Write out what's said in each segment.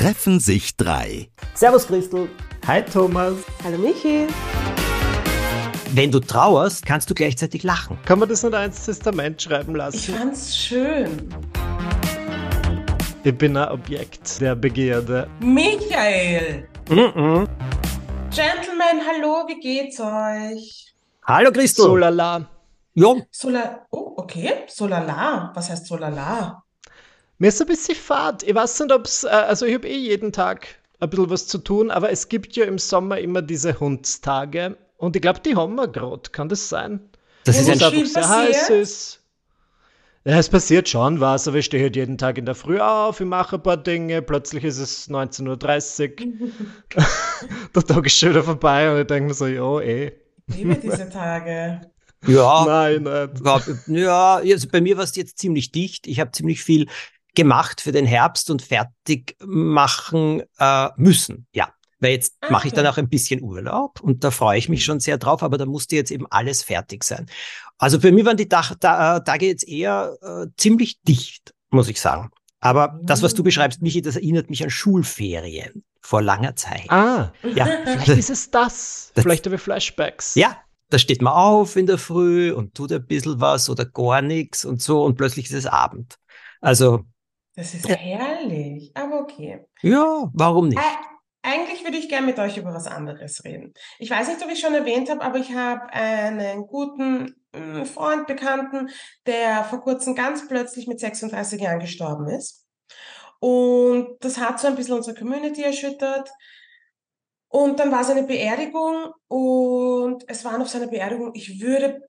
treffen sich drei. Servus Christel. Hi Thomas. Hallo Michi. Wenn du trauerst, kannst du gleichzeitig lachen. Kann man das nicht ins Testament schreiben lassen? Ich fand's schön. Ich bin ein Objekt der Begierde. Michael. Mhm. Gentlemen, hallo, wie geht's euch? Hallo Christel. So lala. Ja, Sola oh, okay. Solala. Was heißt Solala? Mir ist ein bisschen fad. Ich weiß nicht, ob's, äh, also ich habe eh jeden Tag ein bisschen was zu tun, aber es gibt ja im Sommer immer diese Hundstage. Und ich glaube, die haben wir gerade. Kann das sein? das ist es viel einfach sehr passiert? heiß ist. Ja, es passiert schon was, aber ich stehe halt jeden Tag in der Früh auf, ich mache ein paar Dinge, plötzlich ist es 19.30 Uhr, der Tag ist schon wieder vorbei und ich denke mir so, ja, eh. Liebe diese Tage. ja, Nein, nicht. gab- ja, also bei mir war es jetzt ziemlich dicht. Ich habe ziemlich viel gemacht für den Herbst und fertig machen äh, müssen. Ja, weil jetzt Ah, mache ich dann okay. auch ein bisschen Urlaub und da freue ich mich schon sehr drauf, aber da musste jetzt eben alles fertig sein. Also für mich waren die Tag, da, äh, Tage jetzt eher äh, ziemlich dicht, muss ich sagen. Aber das, was du Mm. beschreibst, Michi, das erinnert mich an Schulferien vor langer Zeit. Ah, Ja, vielleicht ist es das. Das- Vielleicht habe ich Flashbacks. Ja, da steht man auf in der Früh und tut ein bisschen was oder gar nichts und so und plötzlich ist es Abend. Also, Das ist herrlich, aber okay. ja, warum nicht? Ä eigentlich würde ich gerne mit euch über was anderes reden. Ich weiß nicht, ob ich schon erwähnt habe, aber ich habe einen guten mm, Freund, Bekannten, der vor kurzem ganz plötzlich mit 36 Jahren gestorben ist. Und das hat so ein bisschen unsere Community erschüttert. Und dann war seine Beerdigung und es waren auf seiner Beerdigung, ich würde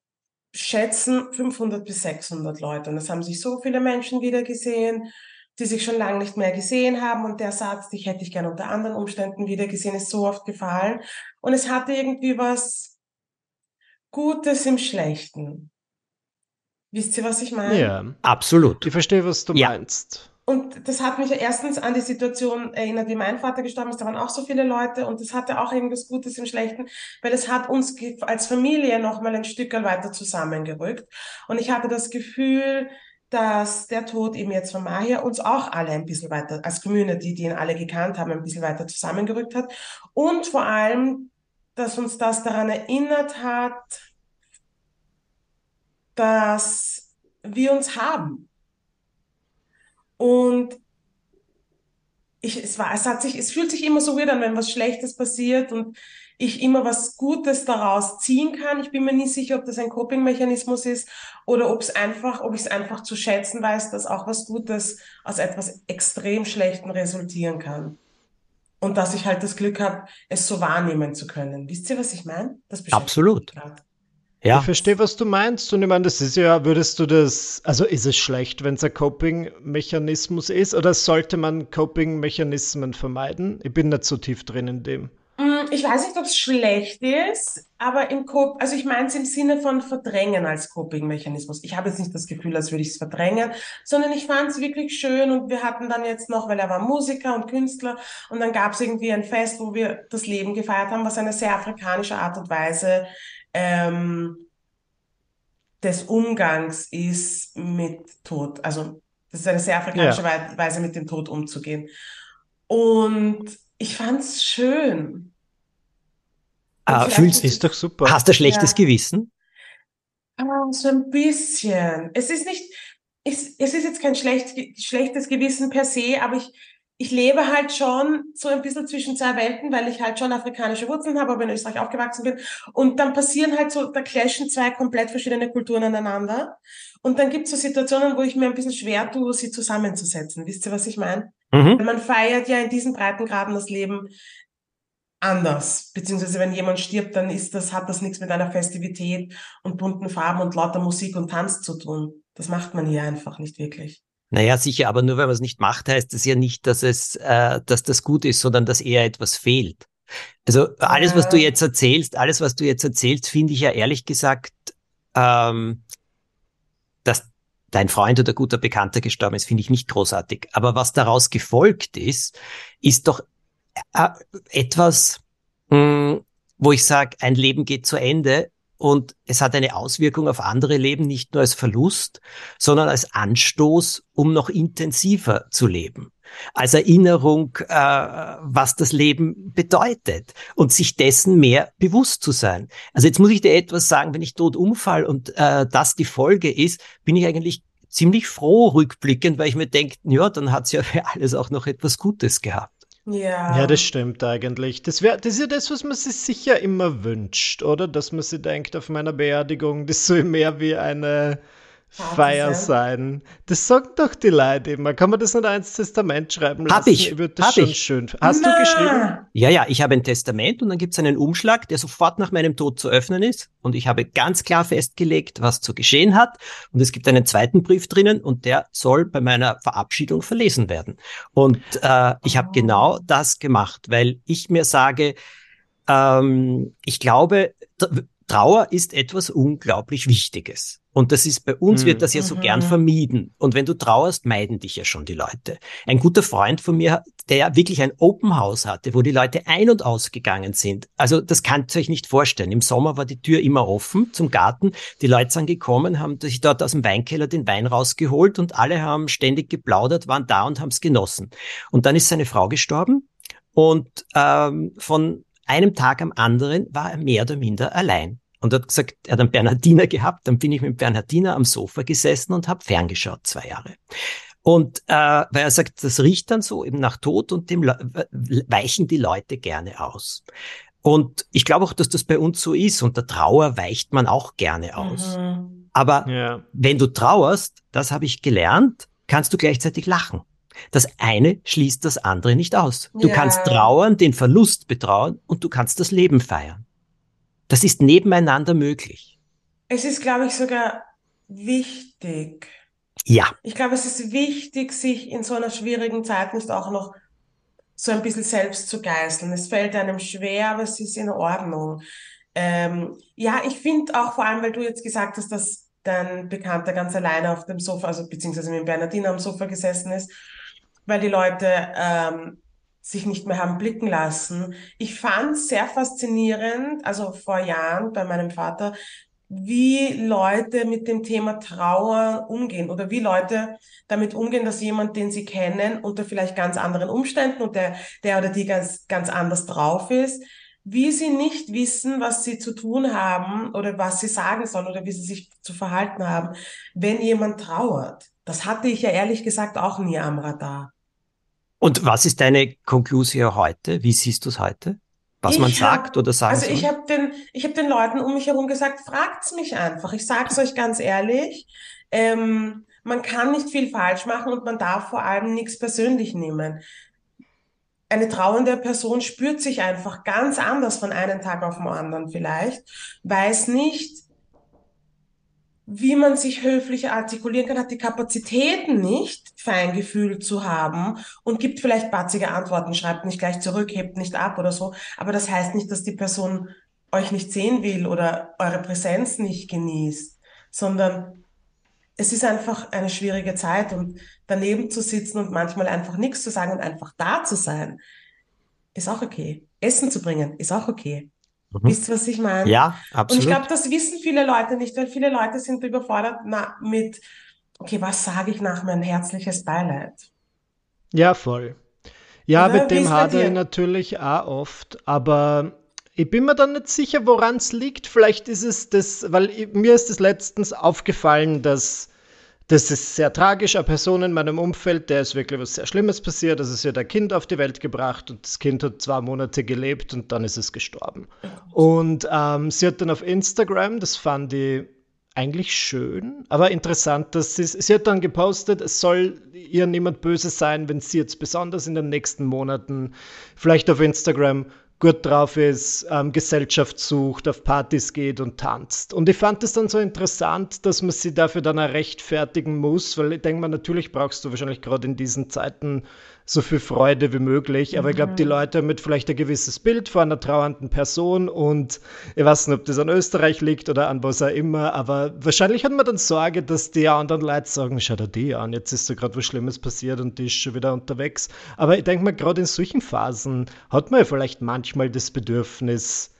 schätzen, 500 bis 600 Leute. Und es haben sich so viele Menschen wieder gesehen, die sich schon lange nicht mehr gesehen haben. Und der Satz, dich hätte ich gerne unter anderen Umständen wieder gesehen, ist so oft gefallen. Und es hatte irgendwie was Gutes im Schlechten. Wisst ihr, was ich meine? Ja. Absolut. Ich verstehe, was du Ja. meinst. Und das hat mich erstens an die Situation erinnert, wie mein Vater gestorben ist. Da waren auch so viele Leute und das hatte auch irgendwas Gutes im Schlechten, weil es hat uns als Familie nochmal ein Stück weiter zusammengerückt. Und ich hatte das Gefühl, dass der Tod eben jetzt von Mahir uns auch alle ein bisschen weiter, als Community, die ihn alle gekannt haben, ein bisschen weiter zusammengerückt hat. Und vor allem, dass uns das daran erinnert hat, dass wir uns haben. Und ich, es war, es hat sich, es fühlt sich immer so weird an, wenn was Schlechtes passiert und ich immer was Gutes daraus ziehen kann. Ich bin mir nie sicher, ob das ein Coping-Mechanismus ist oder ob es einfach, ob ich es einfach zu schätzen weiß, dass auch was Gutes aus etwas extrem Schlechtem resultieren kann. Und dass ich halt das Glück habe, es so wahrnehmen zu können. Wisst ihr, was ich meine? Absolut. Ja, Ich verstehe, was du meinst. Und ich meine, das ist ja, würdest du das, also ist es schlecht, wenn es ein Coping-Mechanismus ist, oder sollte man Coping-Mechanismen vermeiden? Ich bin nicht so tief drin in dem. Ich weiß nicht, ob es schlecht ist, aber im Cop, also ich meine es im Sinne von Verdrängen als Coping-Mechanismus. Ich habe jetzt nicht das Gefühl, als würde ich es verdrängen, sondern ich fand es wirklich schön und wir hatten dann jetzt noch, weil er war Musiker und Künstler und dann gab es irgendwie ein Fest, wo wir das Leben gefeiert haben, was eine sehr afrikanische Art und Weise ähm, des Umgangs ist mit Tod. Also das ist eine sehr afrikanische Wei- Weise, mit dem Tod umzugehen. Und ich fand es schön. Äh, vielleicht fühlst, Ist doch super. hast du ein schlechtes Ja. Gewissen? Ah, so ein bisschen. Es ist nicht, es, es ist jetzt kein schlecht, schlechtes Gewissen per se, aber ich, ich lebe halt schon so ein bisschen zwischen zwei Welten, weil ich halt schon afrikanische Wurzeln habe, aber in Österreich aufgewachsen bin. Und dann passieren halt so, da clashen zwei komplett verschiedene Kulturen aneinander. Und dann gibt es so Situationen, wo ich mir ein bisschen schwer tue, sie zusammenzusetzen. Wisst ihr, was ich meine? Mhm. Man feiert ja in diesen Breitengraden das Leben anders. Beziehungsweise wenn jemand stirbt, dann ist das, hat das nichts mit einer Festivität und bunten Farben und lauter Musik und Tanz zu tun. Das macht man hier einfach nicht wirklich. Naja, sicher, aber nur wenn man es nicht macht, heißt es ja nicht, dass es, äh, dass das gut ist, sondern dass eher etwas fehlt. Also alles, was du Ja. jetzt erzählst, alles, was du jetzt erzählst, finde ich ja ehrlich gesagt, ähm, dass dein Freund oder guter Bekannter gestorben ist, finde ich nicht großartig. Aber was daraus gefolgt ist, ist doch etwas, mh, wo ich sage, ein Leben geht zu Ende und es hat eine Auswirkung auf andere Leben, nicht nur als Verlust, sondern als Anstoß, um noch intensiver zu leben. Als Erinnerung, äh, was das Leben bedeutet und sich dessen mehr bewusst zu sein. Also jetzt muss ich dir etwas sagen, wenn ich tot umfall und äh, das die Folge ist, bin ich eigentlich ziemlich froh rückblickend, weil ich mir denke, ja, dann hat es ja für alles auch noch etwas Gutes gehabt. Ja. Ja, das stimmt eigentlich. Das, wär, das ist ja das, was man sich sicher immer wünscht, oder? Dass man sich denkt, auf meiner Beerdigung, das soll mehr wie eine Feier sein. Das sagen doch die Leute immer. Kann man das nicht ins Testament schreiben lassen? Hab ich. ich würde das hab schon ich. schön. Hast Na. du geschrieben? Ja, ja, ich habe ein Testament und dann gibt es einen Umschlag, der sofort nach meinem Tod zu öffnen ist. Und ich habe ganz klar festgelegt, was zu geschehen hat. Und es gibt einen zweiten Brief drinnen und der soll bei meiner Verabschiedung verlesen werden. Und äh, ich habe oh. genau das gemacht, weil ich mir sage, ähm, ich glaube, Trauer ist etwas unglaublich Wichtiges. Und das ist bei uns wird das ja so gern mhm. vermieden. Und wenn du trauerst, meiden dich ja schon die Leute. Ein guter Freund von mir, der ja wirklich ein Open House hatte, wo die Leute ein- und ausgegangen sind. Also das kannst ihr euch nicht vorstellen. Im Sommer war die Tür immer offen zum Garten. Die Leute sind gekommen, haben sich dort aus dem Weinkeller den Wein rausgeholt und alle haben ständig geplaudert, waren da und haben es genossen. Und dann ist seine Frau gestorben und ähm, von einem Tag am anderen war er mehr oder minder allein und hat gesagt, er hat einen Bernhardiner gehabt, dann bin ich mit dem Bernhardiner am Sofa gesessen und habe ferngeschaut zwei Jahre. Und äh, weil er sagt, das riecht dann so eben nach Tod und dem weichen die Leute gerne aus. Und ich glaube auch, dass das bei uns so ist. Und der Trauer weicht man auch gerne aus. Mhm. Aber ja. wenn du trauerst, das habe ich gelernt, kannst du gleichzeitig lachen. Das eine schließt das andere nicht aus. Du ja. kannst trauern, den Verlust betrauern und du kannst das Leben feiern. Das ist nebeneinander möglich. Es ist, glaube ich, sogar wichtig. Ja. Ich glaube, es ist wichtig, sich in so einer schwierigen Zeit nicht auch noch so ein bisschen selbst zu geißeln. Es fällt einem schwer, aber es ist in Ordnung. Ähm, ja, ich finde auch vor allem, weil du jetzt gesagt hast, dass dein Bekannter ganz alleine auf dem Sofa, also beziehungsweise mit Bernardine am Sofa gesessen ist, weil die Leute ähm, sich nicht mehr haben blicken lassen. Ich fand sehr faszinierend, also vor Jahren bei meinem Vater, wie Leute mit dem Thema Trauer umgehen oder wie Leute damit umgehen, dass jemand, den sie kennen, unter vielleicht ganz anderen Umständen und der, der oder die ganz, ganz anders drauf ist, wie sie nicht wissen, was sie zu tun haben oder was sie sagen sollen oder wie sie sich zu verhalten haben, wenn jemand trauert. Das hatte ich ja ehrlich gesagt auch nie am Radar. Und was ist deine Konklusion heute? Wie siehst du es heute? Was ich man sagt hab, oder sagen Also soll? ich habe den, ich den Leuten um mich herum gesagt, fragt's mich einfach. Ich sage es euch ganz ehrlich. Ähm, man kann nicht viel falsch machen und man darf vor allem nichts persönlich nehmen. Eine trauernde Person spürt sich einfach ganz anders von einem Tag auf den anderen vielleicht, weiß nicht, wie man sich höflich artikulieren kann, hat die Kapazitäten nicht, Feingefühl zu haben und gibt vielleicht batzige Antworten, schreibt nicht gleich zurück, hebt nicht ab oder so. Aber das heißt nicht, dass die Person euch nicht sehen will oder eure Präsenz nicht genießt, sondern es ist einfach eine schwierige Zeit und daneben zu sitzen und manchmal einfach nichts zu sagen und einfach da zu sein, ist auch okay. Essen zu bringen, ist auch okay. Mhm. Wisst ihr, was ich meine? Ja, absolut. Und ich glaube, das wissen viele Leute nicht, weil viele Leute sind überfordert mit, okay, was sage ich nach mein herzliches Beileid? Ja, voll. Ja, Oder? mit dem hadere ich natürlich auch oft, aber ich bin mir dann nicht sicher, woran es liegt. Vielleicht ist es das, weil ich, mir ist es letztens aufgefallen, dass das ist sehr tragisch. Eine Person in meinem Umfeld, der ist wirklich was sehr Schlimmes passiert. Also sie hat ein Kind auf die Welt gebracht und das Kind hat zwei Monate gelebt und dann ist es gestorben. Und ähm, sie hat dann auf Instagram, das fand ich eigentlich schön, aber interessant, dass sie, sie hat dann gepostet, es soll ihr niemand böse sein, wenn sie jetzt besonders in den nächsten Monaten vielleicht auf Instagram gut drauf ist, ähm, Gesellschaft sucht, auf Partys geht und tanzt. Und ich fand es dann so interessant, dass man sie dafür dann auch rechtfertigen muss, weil ich denke mal, natürlich brauchst du wahrscheinlich gerade in diesen Zeiten so viel Freude wie möglich. Aber mhm. ich glaube, die Leute haben mit vielleicht ein gewisses Bild von einer trauernden Person und ich weiß nicht, ob das an Österreich liegt oder an was auch immer, aber wahrscheinlich hat man dann Sorge, dass die anderen Leute sagen, schau dir die an, jetzt ist da gerade was Schlimmes passiert und die ist schon wieder unterwegs. Aber ich denke mal, gerade in solchen Phasen hat man ja vielleicht manchmal das Bedürfnis,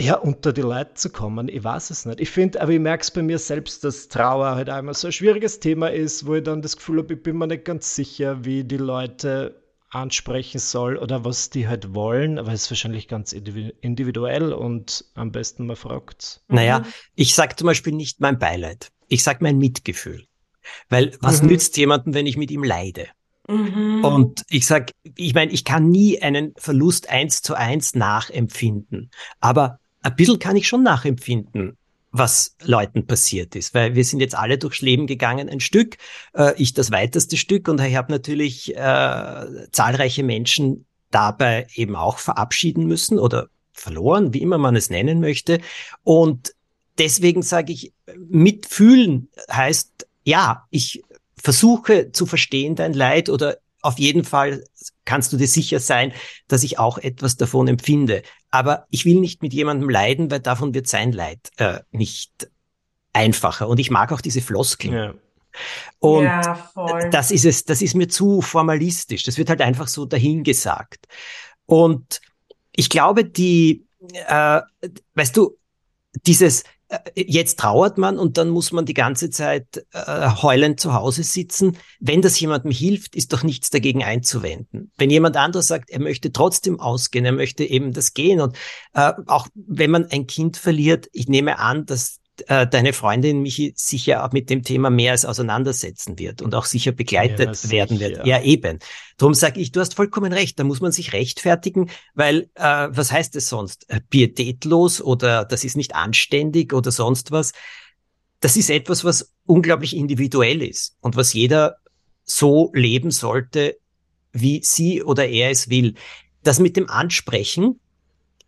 ja, unter die Leute zu kommen. Ich weiß es nicht. Ich finde, aber ich merke es bei mir selbst, dass Trauer halt einmal so ein schwieriges Thema ist, wo ich dann das Gefühl habe, ich bin mir nicht ganz sicher, wie die Leute ansprechen soll oder was die halt wollen, aber es ist wahrscheinlich ganz individuell und am besten man fragt. Naja, ich sage zum Beispiel nicht mein Beileid. Ich sage mein Mitgefühl. Weil was mhm. nützt jemandem, wenn ich mit ihm leide? Mhm. Und ich sag, ich meine, ich kann nie einen Verlust eins zu eins nachempfinden. Aber ein bisschen kann ich schon nachempfinden, was Leuten passiert ist, weil wir sind jetzt alle durchs Leben gegangen, ein Stück, äh, ich das weiteste Stück und ich habe natürlich äh, zahlreiche Menschen dabei eben auch verabschieden müssen oder verloren, wie immer man es nennen möchte. Und deswegen sage ich, mitfühlen heißt, ja, ich versuche zu verstehen dein Leid oder auf jeden Fall kannst du dir sicher sein, dass ich auch etwas davon empfinde. Aber ich will nicht mit jemandem leiden, weil davon wird sein Leid äh, nicht einfacher. Und ich mag auch diese Floskeln. Ja. Und ja, das ist es, das ist mir zu formalistisch. Das wird halt einfach so dahingesagt. Und ich glaube, die, äh, weißt du, dieses, jetzt trauert man und dann muss man die ganze Zeit äh, heulend zu Hause sitzen. Wenn das jemandem hilft, ist doch nichts dagegen einzuwenden. Wenn jemand anderes sagt, er möchte trotzdem ausgehen, er möchte eben das gehen und äh, auch wenn man ein Kind verliert, ich nehme an, dass äh, deine Freundin Michi sicher auch mit dem Thema mehr als auseinandersetzen wird und auch sicher begleitet ja, werden wird. Ja, eben. Darum sage ich, du hast vollkommen recht, da muss man sich rechtfertigen, weil äh, was heißt es sonst? Äh, pietätlos oder das ist nicht anständig oder sonst was. Das ist etwas, was unglaublich individuell ist und was jeder so leben sollte, wie sie oder er es will. Das mit dem Ansprechen,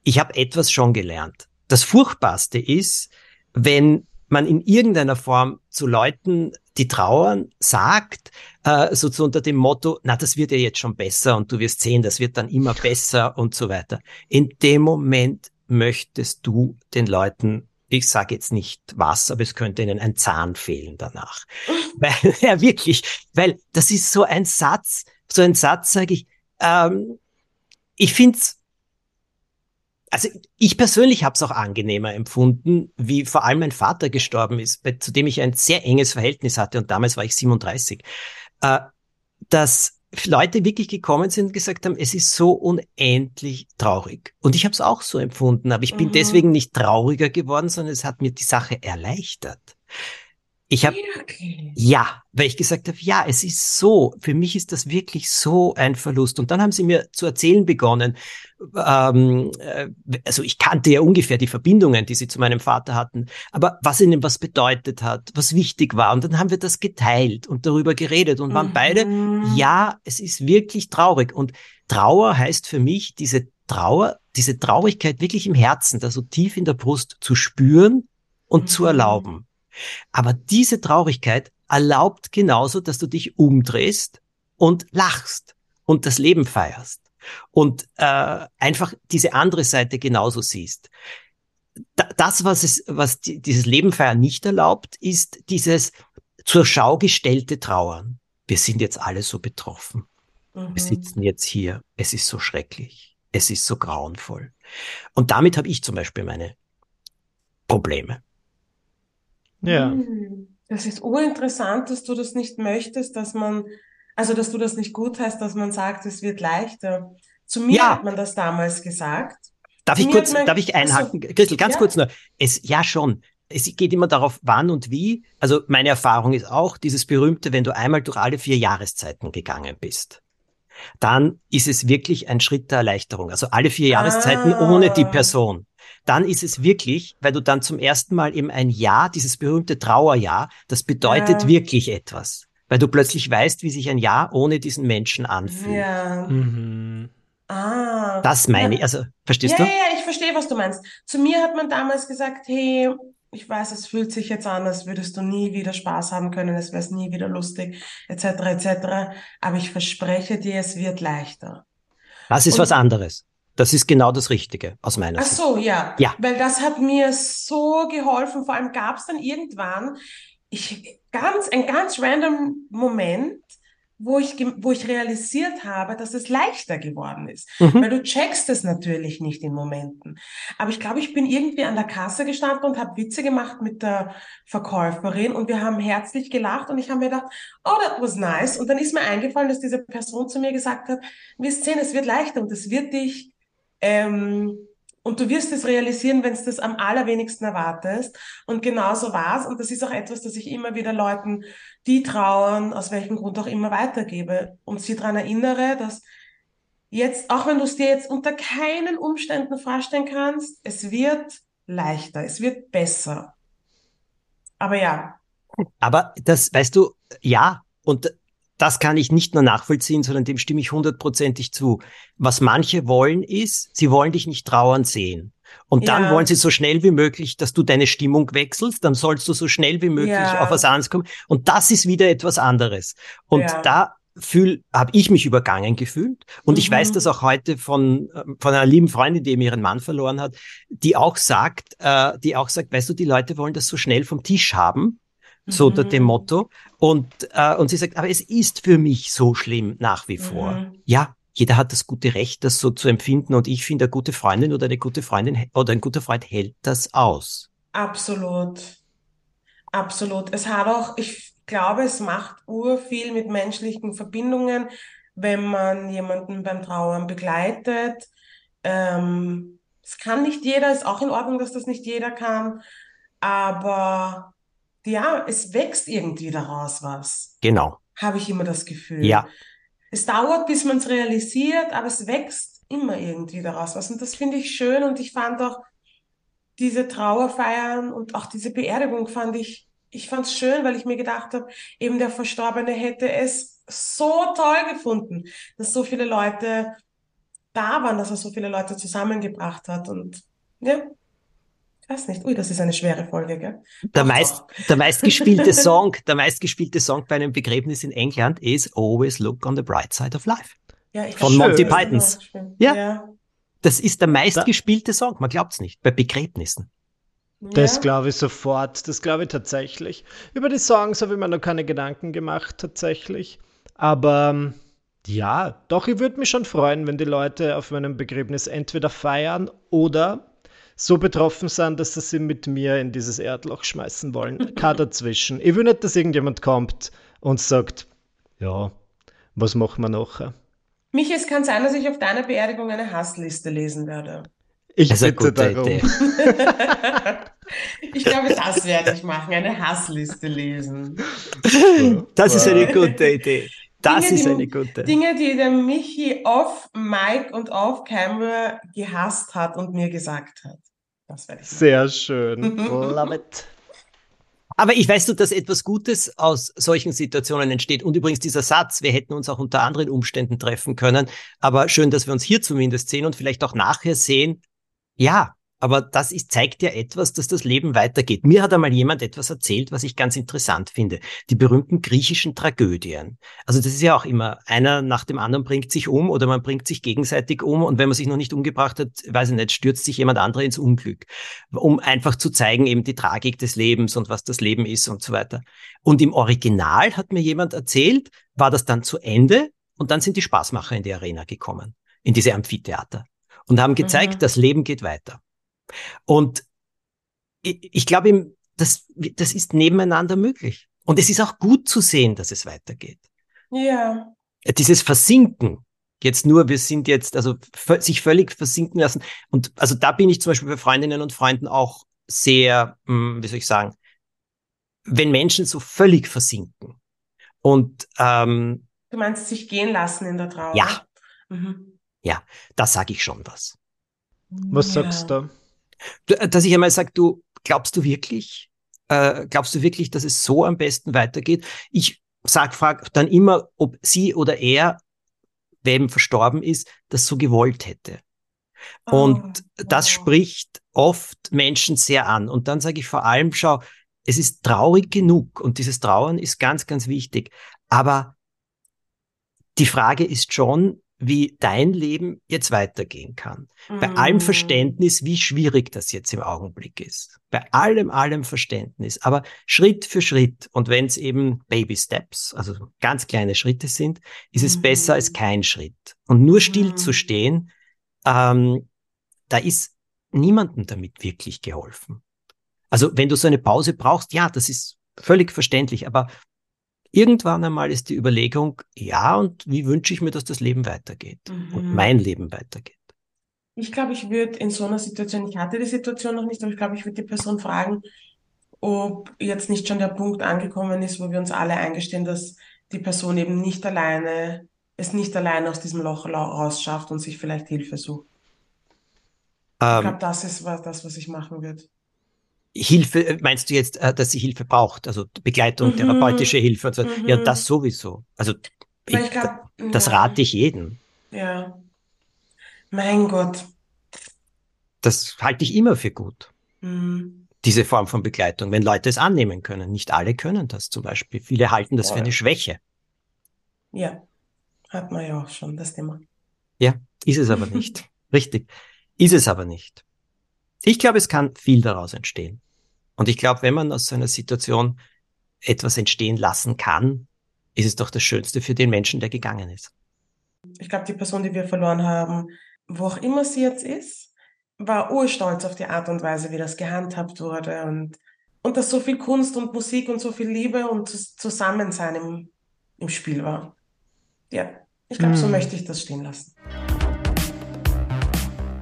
ich habe etwas schon gelernt. Das Furchtbarste ist, wenn man in irgendeiner Form zu Leuten, die trauern, sagt, äh, so zu unter dem Motto, na, das wird ja jetzt schon besser und du wirst sehen, das wird dann immer besser und so weiter. In dem Moment möchtest du den Leuten ich sage jetzt nicht was, aber es könnte ihnen ein Zahn fehlen danach. weil, ja, wirklich, weil das ist so ein Satz, so ein Satz, sage ich, ähm, ich finde es also ich persönlich habe es auch angenehmer empfunden, wie vor allem mein Vater gestorben ist, bei, zu dem ich ein sehr enges Verhältnis hatte und damals war ich 37, äh, dass Leute wirklich gekommen sind und gesagt haben, es ist so unendlich traurig. Und ich habe es auch so empfunden, aber ich bin mhm. deswegen nicht trauriger geworden, sondern es hat mir die Sache erleichtert. Ich habe ja, weil ich gesagt habe, ja, es ist so, für mich ist das wirklich so ein Verlust. Und dann haben sie mir zu erzählen begonnen. Ähm, äh, also ich kannte ja ungefähr die Verbindungen, die sie zu meinem Vater hatten, aber was ihnen was bedeutet hat, was wichtig war. Und dann haben wir das geteilt und darüber geredet und waren mhm. beide, ja, es ist wirklich traurig. Und Trauer heißt für mich, diese Trauer, diese Traurigkeit wirklich im Herzen, da so tief in der Brust zu spüren und mhm. zu erlauben. Aber diese Traurigkeit erlaubt genauso, dass du dich umdrehst und lachst und das Leben feierst und äh, einfach diese andere Seite genauso siehst. das, was es, was die, dieses Leben feiern nicht erlaubt, ist dieses zur Schau gestellte Trauern. Wir sind jetzt alle so betroffen. Mhm. Wir sitzen jetzt hier. Es ist so schrecklich. Es ist so grauenvoll. Und damit habe ich zum Beispiel meine Probleme. Ja. Hm, das ist urinteressant, dass du das nicht möchtest, dass man, also dass du das nicht gut heißt, dass man sagt, es wird leichter. Zu mir ja. hat man das damals gesagt. Darf ich kurz, man, darf ich einhaken? Also, Christel, ganz ja. kurz nur. Es, ja schon. Es geht immer darauf, wann und wie. Also meine Erfahrung ist auch dieses berühmte, wenn du einmal durch alle vier Jahreszeiten gegangen bist, dann ist es wirklich ein Schritt der Erleichterung. Also alle vier Jahreszeiten ah. ohne die Person dann ist es wirklich, weil du dann zum ersten Mal eben ein Jahr, dieses berühmte Trauerjahr, das bedeutet ja. wirklich etwas. Weil du plötzlich weißt, wie sich ein Jahr ohne diesen Menschen anfühlt. Ja. Mhm. Ah. Das meine ich, also, verstehst ja, du? Ja, ja, ich verstehe, was du meinst. Zu mir hat man damals gesagt, hey, ich weiß, es fühlt sich jetzt an, als würdest du nie wieder Spaß haben können, es wäre nie wieder lustig, etc., etc. Aber ich verspreche dir, es wird leichter. Das ist Und, was anderes. Das ist genau das Richtige aus meiner Ach Sicht. Ach so, ja. Ja. Weil das hat mir so geholfen. Vor allem gab es dann irgendwann ich, ganz, ein ganz random Moment, wo ich, wo ich realisiert habe, dass es leichter geworden ist. Mhm. Weil du checkst es natürlich nicht in Momenten. Aber ich glaube, ich bin irgendwie an der Kasse gestanden und habe Witze gemacht mit der Verkäuferin und wir haben herzlich gelacht und ich habe mir gedacht, oh, that was nice. Und dann ist mir eingefallen, dass diese Person zu mir gesagt hat, wir sehen, es wird leichter und es wird dich ähm, und du wirst es realisieren, wenn du das am allerwenigsten erwartest. Und genauso war's. Und das ist auch etwas, das ich immer wieder Leuten, die trauern, aus welchem Grund auch immer weitergebe und sie daran erinnere, dass jetzt, auch wenn du es dir jetzt unter keinen Umständen vorstellen kannst, es wird leichter, es wird besser. Aber ja. Aber das, weißt du, ja, und das kann ich nicht nur nachvollziehen, sondern dem stimme ich hundertprozentig zu. Was manche wollen ist, sie wollen dich nicht trauern sehen. Und dann ja. wollen sie so schnell wie möglich, dass du deine Stimmung wechselst, dann sollst du so schnell wie möglich ja. auf was anderes kommen. Und das ist wieder etwas anderes. Und ja. da fühl, habe ich mich übergangen gefühlt. Und mhm. ich weiß mhm. das auch heute von, von einer lieben Freundin, die eben ihren Mann verloren hat, die auch sagt, äh, die auch sagt, weißt du, die Leute wollen das so schnell vom Tisch haben so unter dem mhm. Motto. Und, äh, und sie sagt, aber es ist für mich so schlimm nach wie vor. Mhm. Ja, jeder hat das gute Recht, das so zu empfinden. Und ich finde, eine gute Freundin oder eine gute Freundin oder ein guter Freund hält das aus. Absolut. Absolut. Es hat auch, ich glaube, es macht urviel mit menschlichen Verbindungen, wenn man jemanden beim Trauern begleitet. Ähm, es kann nicht jeder, ist auch in Ordnung, dass das nicht jeder kann. Aber ja, es wächst irgendwie daraus was. Genau. Habe ich immer das Gefühl. Ja. Es dauert, bis man es realisiert, aber es wächst immer irgendwie daraus was. Und das finde ich schön. Und ich fand auch diese Trauerfeiern und auch diese Beerdigung fand ich, ich fand es schön, weil ich mir gedacht habe, eben der Verstorbene hätte es so toll gefunden, dass so viele Leute da waren, dass er so viele Leute zusammengebracht hat. Und ja, weiß nicht. Ui, das ist eine schwere Folge, gell? Der, meist, der meistgespielte Song, der meistgespielte Song bei einem Begräbnis in England ist Always Look on the Bright Side of Life. Ja, ich von Monty Pythons. Ja. ja. Das ist der meistgespielte Song, man glaubt's nicht, bei Begräbnissen. Das glaube ich sofort, das glaube ich tatsächlich. Über die Songs habe ich mir noch keine Gedanken gemacht, tatsächlich. Aber ähm, ja, doch, ich würde mich schon freuen, wenn die Leute auf meinem Begräbnis entweder feiern oder so betroffen sind, dass sie sie mit mir in dieses Erdloch schmeißen wollen. Kein dazwischen. Ich will nicht, dass irgendjemand kommt und sagt, ja, was machen wir nachher? Michi, es kann sein, dass ich auf deiner Beerdigung eine Hassliste lesen werde. Ich das bitte darum. ich glaube, das werde ich machen, eine Hassliste lesen. Das ist eine gute Idee. Das Dinge, ist eine gute. Dinge, die der Michi off Mike und off Camera gehasst hat und mir gesagt hat. Das werde ich machen. Sehr schön. Love it. Aber ich weiß du, dass etwas Gutes aus solchen Situationen entsteht. Und übrigens dieser Satz, wir hätten uns auch unter anderen Umständen treffen können. Aber schön, dass wir uns hier zumindest sehen und vielleicht auch nachher sehen. Ja, aber das ist, zeigt ja etwas, dass das Leben weitergeht. Mir hat einmal jemand etwas erzählt, was ich ganz interessant finde. Die berühmten griechischen Tragödien. Also das ist ja auch immer, einer nach dem anderen bringt sich um oder man bringt sich gegenseitig um und wenn man sich noch nicht umgebracht hat, weiß ich nicht, stürzt sich jemand anderer ins Unglück. Um einfach zu zeigen eben die Tragik des Lebens und was das Leben ist und so weiter. Und im Original hat mir jemand erzählt, war das dann zu Ende und dann sind die Spaßmacher in die Arena gekommen, in diese Amphitheater und haben gezeigt, mhm. das Leben geht weiter. Und ich, ich glaube, das, das ist nebeneinander möglich. Und es ist auch gut zu sehen, dass es weitergeht. Ja. Dieses Versinken, jetzt nur, wir sind jetzt, also sich völlig versinken lassen. Und also da bin ich zum Beispiel bei Freundinnen und Freunden auch sehr, hm, wie soll ich sagen, wenn Menschen so völlig versinken. Und ähm, du meinst sich gehen lassen in der Trauer? Ja. Mhm. Ja, da sage ich schon was. Was ja. sagst du? Dass ich einmal sage, du, glaubst du wirklich, äh, glaubst du wirklich, dass es so am besten weitergeht? Ich sag, frag dann immer, ob sie oder er, eben verstorben ist, das so gewollt hätte. Und oh, das spricht oft Menschen sehr an. Und dann sage ich vor allem, schau, es ist traurig genug und dieses Trauern ist ganz, ganz wichtig. Aber die Frage ist schon, wie dein Leben jetzt weitergehen kann. Mm. Bei allem mm. Verständnis, wie schwierig das jetzt im Augenblick ist. Bei allem, allem Verständnis. Aber Schritt für Schritt. Und wenn es eben Baby Steps, also ganz kleine Schritte sind, ist es mm. besser als kein Schritt. Und nur still zu mm. stehen, ähm, da ist niemandem damit wirklich geholfen. Also wenn du so eine Pause brauchst, ja, das ist völlig verständlich, aber irgendwann einmal ist die Überlegung, ja, und wie wünsche ich mir, dass das Leben weitergeht mhm. und mein Leben weitergeht. Ich glaube, ich würde in so einer Situation, ich hatte die Situation noch nicht, aber ich glaube, ich würde die Person fragen, ob jetzt nicht schon der Punkt angekommen ist, wo wir uns alle eingestehen, dass die Person eben nicht alleine, es nicht alleine aus diesem Loch rausschafft und sich vielleicht Hilfe sucht. Ähm, ich glaube, das ist was, das, was ich machen würde. Hilfe, äh, meinst du jetzt, äh, dass sie Hilfe braucht? Also Begleitung, mhm. therapeutische Hilfe und so. Mhm. Ja, das sowieso. Also ich, ich glaub, das ja. rate ich jedem. Ja. Mein Gott. Das halte ich immer für gut. Mhm. Diese Form von Begleitung, wenn Leute es annehmen können. Nicht alle können das zum Beispiel. Viele halten das ja. für eine Schwäche. Ja, hat man ja auch schon das Thema. Ja, ist es aber nicht. Richtig. Ist es aber nicht. Ich glaube, es kann viel daraus entstehen. Und ich glaube, wenn man aus so einer Situation etwas entstehen lassen kann, ist es doch das Schönste für den Menschen, der gegangen ist. Ich glaube, die Person, die wir verloren haben, wo auch immer sie jetzt ist, war urstolz auf die Art und Weise, wie das gehandhabt wurde und, und dass so viel Kunst und Musik und so viel Liebe und Zusammensein im, im Spiel war. Ja, ich glaube, hm. so möchte ich das stehen lassen.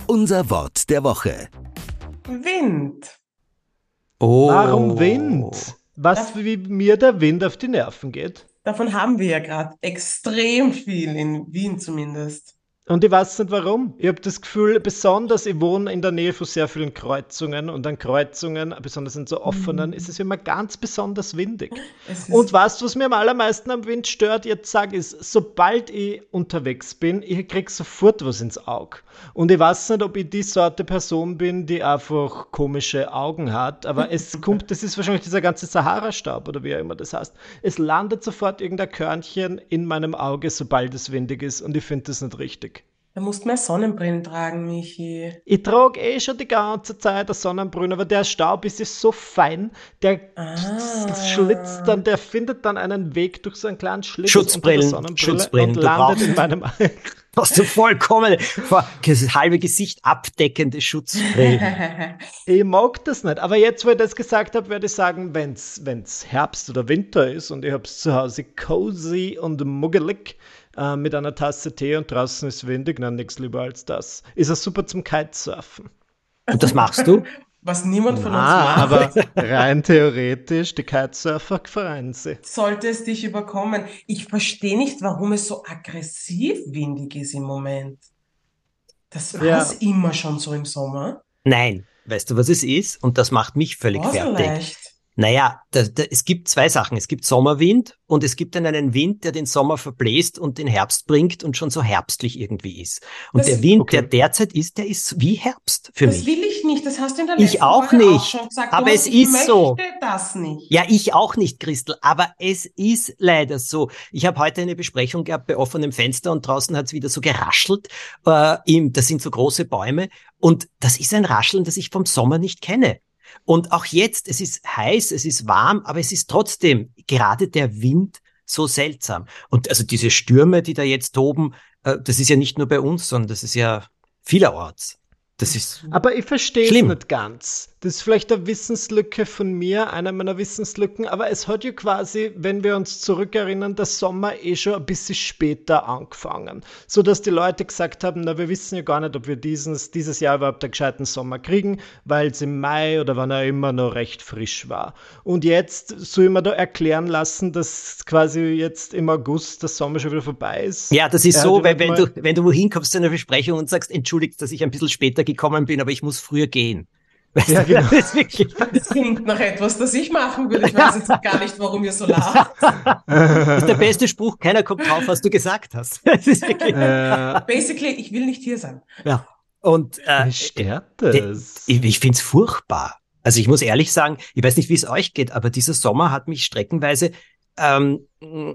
Unser Wort der Woche. Wind. Oh. Warum Wind? Was wie mir der Wind auf die Nerven geht. Davon haben wir ja gerade extrem viel, in Wien zumindest. Und ich weiß nicht warum. Ich habe das Gefühl, besonders, ich wohne in der Nähe von sehr vielen Kreuzungen und an Kreuzungen, besonders in so offenen, mhm. ist es immer ganz besonders windig. Und weißt du, was mir am allermeisten am Wind stört? Jetzt sage ich, sobald ich unterwegs bin, ich kriege sofort was ins Auge. Und ich weiß nicht, ob ich die Sorte Person bin, die einfach komische Augen hat, aber es kommt, das ist wahrscheinlich dieser ganze Sahara-Staub oder wie auch immer das heißt. Es landet sofort irgendein Körnchen in meinem Auge, sobald es windig ist und ich finde das nicht richtig. Du musst mehr Sonnenbrillen tragen, Michi. Ich trage eh schon die ganze Zeit eine Sonnenbrille, aber der Staub ist so fein, der ah. schlitzt dann, der findet dann einen Weg durch so einen kleinen Schlitz Schutzbrillen, unter der Schutzbrillen, und landet in meinem Auge. Hast du vollkommen das halbe Gesicht abdeckende Schutzbrillen. ich mag das nicht, aber jetzt, wo ich das gesagt habe, werde ich sagen, wenn es Herbst oder Winter ist und ich habe es zu Hause cozy und muggelig, äh, mit einer Tasse Tee und draußen ist windig, na nichts lieber als das. Ist es super zum Kitesurfen. Und das machst du? Was niemand von Na, uns macht. Aber rein theoretisch, die Kitesurfer freuen sich. Sollte es dich überkommen. Ich verstehe nicht, warum es so aggressiv windig ist im Moment. Das war ja. es immer schon so im Sommer. Nein, weißt du, was es ist? Und das macht mich völlig War fertig. Leicht. Naja, da, da, es gibt zwei Sachen. Es gibt Sommerwind und es gibt dann einen Wind, der den Sommer verbläst und den Herbst bringt und schon so herbstlich irgendwie ist. Und das, der Wind, okay. der derzeit ist, der ist wie Herbst für das mich. Das will ich nicht. Das hast du in der letzten Ich auch Folge nicht. Auch gesagt, aber es ist so. das nicht. Ja, ich auch nicht, Christel. Aber es ist leider so. Ich habe heute eine Besprechung gehabt bei offenem Fenster und draußen hat es wieder so geraschelt. Äh, im, das sind so große Bäume und das ist ein Rascheln, das ich vom Sommer nicht kenne. Und auch jetzt, es ist heiß, es ist warm, aber es ist trotzdem gerade der Wind so seltsam. Und also diese Stürme, die da jetzt toben, äh, das ist ja nicht nur bei uns, sondern das ist ja vielerorts. Das ist Aber ich verstehe es nicht ganz. Das ist vielleicht eine Wissenslücke von mir, eine meiner Wissenslücken, aber es hat ja quasi, wenn wir uns zurückerinnern, der Sommer eh schon ein bisschen später angefangen. So dass die Leute gesagt haben, na, wir wissen ja gar nicht, ob wir dieses, dieses Jahr überhaupt einen gescheiten Sommer kriegen, weil es im Mai oder wann er immer noch recht frisch war. Und jetzt soll ich mir da erklären lassen, dass quasi jetzt im August der Sommer schon wieder vorbei ist. Ja, das ist er so, weil wenn du, wenn du wohin kommst zu einer Besprechung und sagst, entschuldigt, dass ich ein bisschen später gekommen bin, aber ich muss früher gehen. Weißt ja, genau. das, wirklich, das klingt nach etwas, das ich machen würde. Ich weiß jetzt gar nicht, warum ihr so lacht. Das ist der beste Spruch. Keiner kommt drauf, was du gesagt hast. Das ist wirklich, äh, Basically, ich will nicht hier sein. Ja. Und äh, stört das? Ich, ich finde es furchtbar. Also ich muss ehrlich sagen, ich weiß nicht, wie es euch geht, aber dieser Sommer hat mich streckenweise ähm,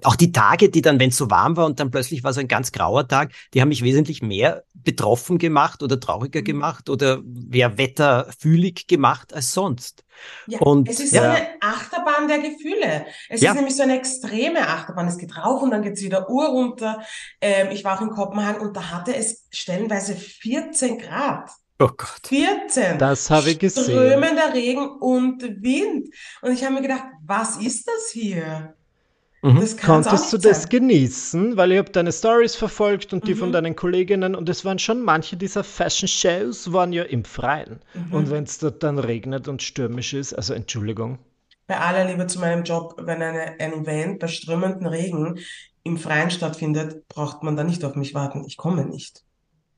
auch die Tage, die dann, wenn es so warm war und dann plötzlich war so ein ganz grauer Tag, die haben mich wesentlich mehr betroffen gemacht oder trauriger Mhm. gemacht oder mehr wetterfühlig gemacht als sonst. Ja, Und- es ist ja. so eine Achterbahn der Gefühle. Es Ja. ist nämlich so eine extreme Achterbahn. Es geht rauf und dann geht es wieder Uhr runter. Ähm, ich war auch in Kopenhagen und da hatte es stellenweise 14 Grad. Oh Gott. 14. Das habe ich gesehen. Strömender Regen und Wind. Und ich habe mir gedacht, was ist das hier? Mhm. Das Konntest du das sein. genießen? Weil ich habe deine Stories verfolgt und die von Mhm. deinen Kolleginnen und es waren schon manche dieser Fashion-Shows waren ja im Freien. Mhm. Und wenn es dort dann regnet und stürmisch ist, also Entschuldigung. Bei aller Liebe zu meinem Job, wenn eine, ein Event bei strömendem Regen im Freien stattfindet, braucht man da nicht auf mich warten. Ich komme nicht.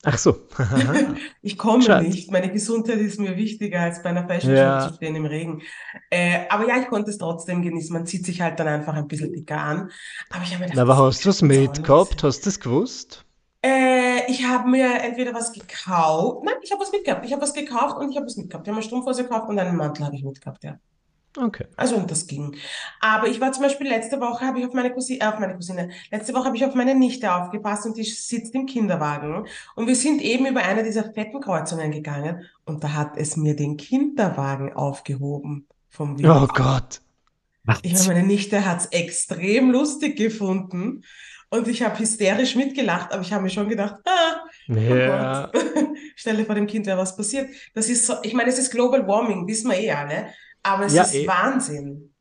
Ach so. Ich komme Schade. nicht. Meine Gesundheit ist mir wichtiger, als bei einer Fashion Show Ja. zu stehen im Regen. Äh, aber ja, ich konnte es trotzdem genießen. Man zieht sich halt dann einfach ein bisschen dicker an. Aber ich habe mir Na, gedacht, aber hast du nicht mitgehabt? Hast du das gewusst? Äh, ich habe mir entweder was gekauft. Nein, ich habe was mitgehabt. Ich habe was gekauft und ich habe was mitgehabt. Ich habe eine Strumpfhose gekauft und einen Mantel habe ich mitgehabt, ja. Okay. Also und das ging. Aber ich war zum Beispiel letzte Woche habe ich auf meine Cousine, äh, auf meine Cousine, letzte Woche habe ich auf meine Nichte aufgepasst und die sitzt im Kinderwagen. Und wir sind eben über eine dieser fetten Kreuzungen gegangen und da hat es mir den Kinderwagen aufgehoben vom Wind. Oh Gott. Ich meine, meine Nichte hat es extrem lustig gefunden und ich habe hysterisch mitgelacht, aber ich habe mir schon gedacht, ah, oh Ja. Gott, stell dir vor dem Kind wäre was passiert. Das ist so, ich meine, es ist Global Warming, wissen wir eh alle, aber es Ja, ist eh. Wahnsinn.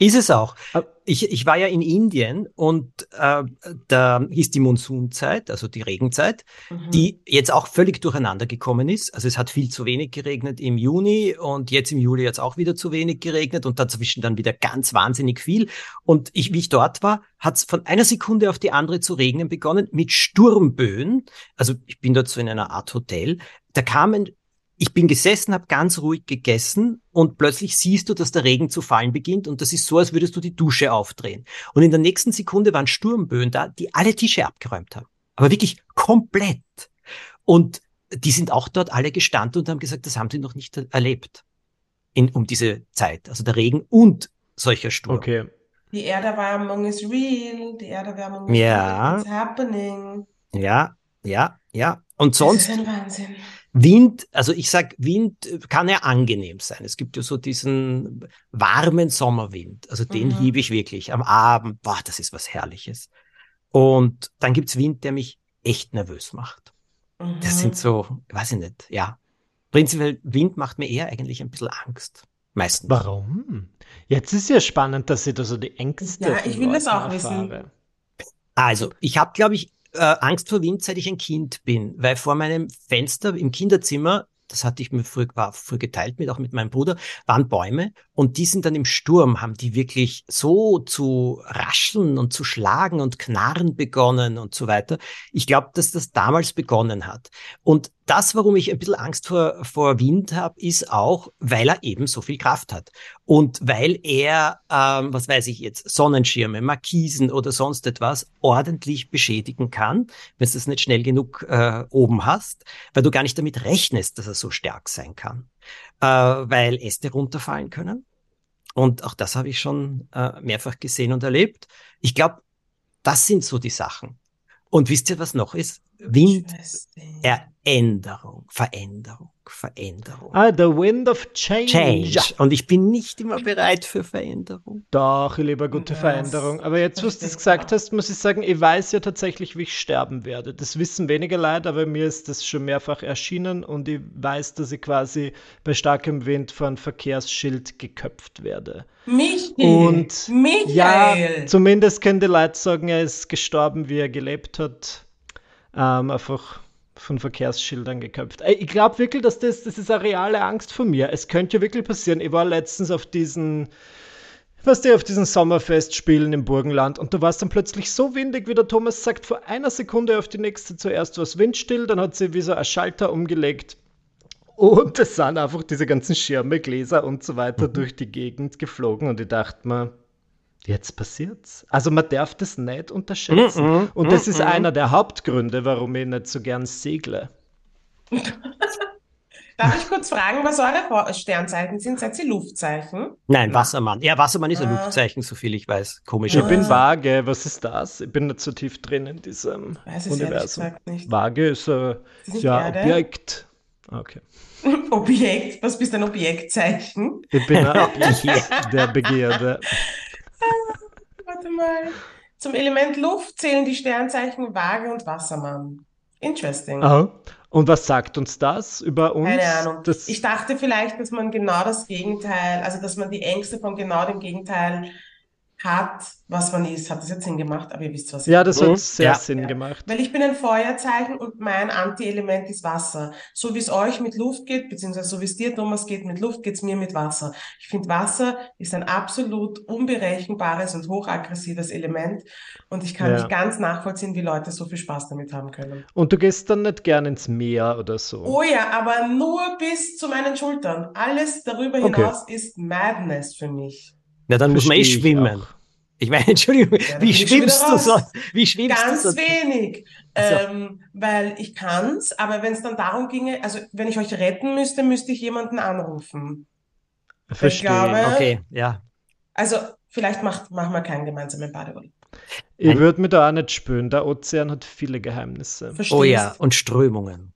Ist es auch. Ich, ich war ja in Indien und äh, da hieß die Monsunzeit, also die Regenzeit, Mhm. die jetzt auch völlig durcheinander gekommen ist. Also es hat viel zu wenig geregnet im Juni und jetzt im Juli hat es auch wieder zu wenig geregnet und dazwischen dann wieder ganz wahnsinnig viel. Und ich, wie ich dort war, hat es von einer Sekunde auf die andere zu regnen begonnen mit Sturmböen. Also ich bin dort so in einer Art Hotel. Da kamen ich bin gesessen, habe ganz ruhig gegessen und plötzlich siehst du, dass der Regen zu fallen beginnt und das ist so, als würdest du die Dusche aufdrehen. Und in der nächsten Sekunde waren Sturmböen da, die alle Tische abgeräumt haben. Aber wirklich komplett. Und die sind auch dort alle gestanden und haben gesagt, das haben sie noch nicht erlebt. In, um diese Zeit. Also der Regen und solcher Sturm. Okay. Die Erderwärmung ist real, die Erderwärmung ist Ja. real, it's happening. Ja, ja, ja. Und Das sonst ist ein Wahnsinn. Wind, also ich sag, Wind kann ja angenehm sein. Es gibt ja so diesen warmen Sommerwind. Also den Mhm. liebe ich wirklich. Am Abend, boah, das ist was Herrliches. Und dann gibt's Wind, der mich echt nervös macht. Das Mhm. sind so, weiß ich nicht, ja. Prinzipiell, Wind macht mir eher eigentlich ein bisschen Angst. Meistens. Warum? Jetzt ist ja spannend, dass ich da so die Ängste Ja, ich will das auch wissen. erfahre. Also, ich habe, glaube ich, äh, Angst vor Wind, seit ich ein Kind bin, weil vor meinem Fenster im Kinderzimmer, das hatte ich mir früh, war früh geteilt mit, auch mit meinem Bruder, waren Bäume und die sind dann im Sturm, haben die wirklich so zu rascheln und zu schlagen und knarren begonnen und so weiter. Ich glaube, dass das damals begonnen hat. Und das, warum ich ein bisschen Angst vor, vor Wind habe, ist auch, weil er eben so viel Kraft hat. Und weil er, ähm, was weiß ich jetzt, Sonnenschirme, Markisen oder sonst etwas ordentlich beschädigen kann, wenn du das nicht schnell genug äh, oben hast, weil du gar nicht damit rechnest, dass er so stark sein kann. Äh, weil Äste runterfallen können. Und auch das habe ich schon äh, mehrfach gesehen und erlebt. Ich glaube, das sind so die Sachen. Und wisst ihr, was noch ist? Wind, Interesting. Änderung, Veränderung, Veränderung. Ah, The Wind of Change. Change. Und ich bin nicht immer bereit für Veränderung. Doch, ich liebe eine gute Das Veränderung. Aber jetzt, wo du ich gesagt hast, muss ich sagen, ich weiß ja tatsächlich, wie ich sterben werde. Das wissen weniger Leute, aber mir ist das schon mehrfach erschienen und ich weiß, dass ich quasi bei starkem Wind von Verkehrsschild geköpft werde. Michi, Und ja, Michael. zumindest können die Leute sagen, er ist gestorben, wie er gelebt hat. Ähm, einfach von Verkehrsschildern geköpft. Ey, Ich glaube wirklich, dass das, das ist eine reale Angst von mir. Es könnte ja wirklich passieren. Ich war letztens auf diesen, was die auf diesen Sommerfestspielen im Burgenland und da war es dann plötzlich so windig, wie der Thomas sagt, vor einer Sekunde auf die nächste zuerst war es windstill, dann hat sie wie so ein Schalter umgelegt und es sind einfach diese ganzen Schirme, Gläser und so weiter durch die Gegend geflogen und ich dachte mir, jetzt passiert's. Also man darf das nicht unterschätzen. Mhm, Und das ist mhm. einer der Hauptgründe, warum ich nicht so gern segle. Darf ich kurz fragen, was eure Sternzeichen sind? Seid ihr Luftzeichen? Nein, Wassermann. Ja, Wassermann ist ein Ah. Luftzeichen, so viel ich weiß. Komisch. Ich Ah. bin vage, was ist das? Ich bin nicht so tief drin in diesem Weiß es ehrlich Universum. gesagt nicht. Vage ist ein Ist nicht ja, Erde? Objekt. Okay. Objekt, was bist ein Objektzeichen? Ich bin ein Objekt der Begierde. Mal. Zum Element Luft zählen die Sternzeichen Waage und Wassermann. Interesting. Aha. Und was sagt uns das über uns? Keine Ahnung. Das, Ich dachte vielleicht, dass man genau das Gegenteil, also dass man die Ängste von genau dem Gegenteil hat, was man ist. Hat das jetzt Sinn gemacht? Aber ihr wisst, was ich ja, das Mhm. hat sehr Ja. Sinn gemacht. Weil ich bin ein Feuerzeichen und mein Anti-Element ist Wasser. So wie es euch mit Luft geht, beziehungsweise so wie es dir, Thomas, geht mit Luft, geht es mir mit Wasser. Ich finde, Wasser ist ein absolut unberechenbares und hochaggressives Element und ich kann Ja. nicht ganz nachvollziehen, wie Leute so viel Spaß damit haben können. Und du gehst dann nicht gern ins Meer oder so. Oh ja, aber nur bis zu meinen Schultern. Alles darüber Okay. hinaus ist Madness für mich. Ja, dann muss man eh schwimmen. auch. Ich meine, Entschuldigung, Ja, wie schwimmst du so? Wie schwimmst Ganz du so? wenig, Also- ähm, weil ich kann's, aber wenn es dann darum ginge, also wenn ich euch retten müsste, müsste ich jemanden anrufen. Verstehe. glaube- Okay, ja. Also vielleicht macht, machen wir keinen gemeinsamen Badeurlaub. Ich würde mir da auch nicht spüren. Der Ozean hat viele Geheimnisse. Verstehst? Oh ja, und Strömungen.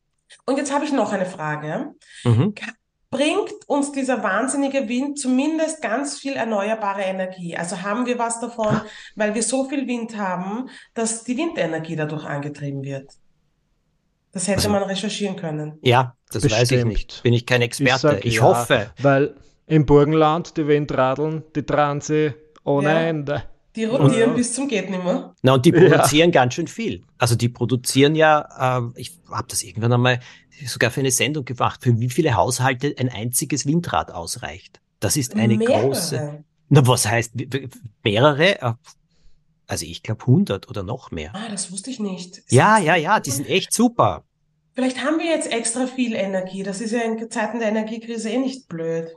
Und jetzt habe ich noch eine Frage. Mhm. Bringt uns dieser wahnsinnige Wind zumindest ganz viel erneuerbare Energie? Also haben wir was davon, weil wir so viel Wind haben, dass die Windenergie dadurch angetrieben wird? Das hätte Also- man recherchieren können. Ja, das weiß ich Bestimmt. nicht. Bin ich kein Experte. sag Ich ja, hoffe. Weil im Burgenland die Windradeln, die tragen sie ohne Ja. Ende. Die rotieren Ja. bis zum geht nimmer. Na, und die Ja. produzieren ganz schön viel. Also die produzieren ja, äh, ich habe das irgendwann einmal sogar für eine Sendung gemacht, für wie viele Haushalte ein einziges Windrad ausreicht. Das ist eine Mehrere. große. Na, was heißt mehrere? Äh, Also ich glaube 100 oder noch mehr. Ah, das wusste ich nicht. Ja, ja, ja, die sind echt super. Vielleicht haben wir jetzt extra viel Energie. Das ist ja in Zeiten der Energiekrise eh nicht blöd.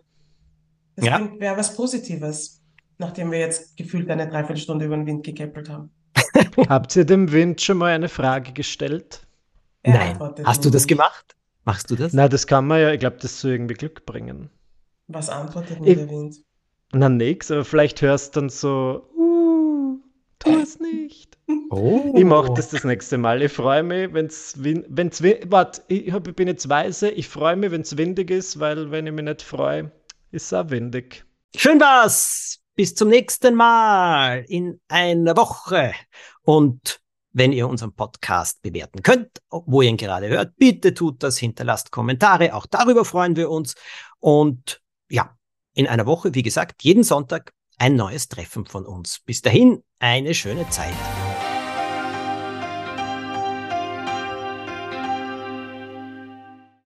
Das Ja. wäre was Positives, nachdem wir jetzt gefühlt eine Dreiviertelstunde über den Wind gekäppelt haben. Habt ihr dem Wind schon mal eine Frage gestellt? Er Nein. Hast du das gemacht? Machst du das? Na, das kann man ja, ich glaube, das soll irgendwie Glück bringen. Was antwortet mir Ich- der Wind? Na, nix, aber vielleicht hörst du dann so, uh, tu es nicht. Oh. Ich mach das das nächste Mal. Ich freue mich, wenn's win wenn's warte, ich, hab, ich bin jetzt weise, ich freue mich, wenn es windig ist, weil wenn ich mich nicht freue, ist es auch windig. Schön war's. Bis zum nächsten Mal in einer Woche. Und wenn ihr unseren Podcast bewerten könnt, wo ihr ihn gerade hört, bitte tut das, hinterlasst Kommentare. Auch darüber freuen wir uns. Und ja, in einer Woche, wie gesagt, jeden Sonntag ein neues Treffen von uns. Bis dahin, eine schöne Zeit.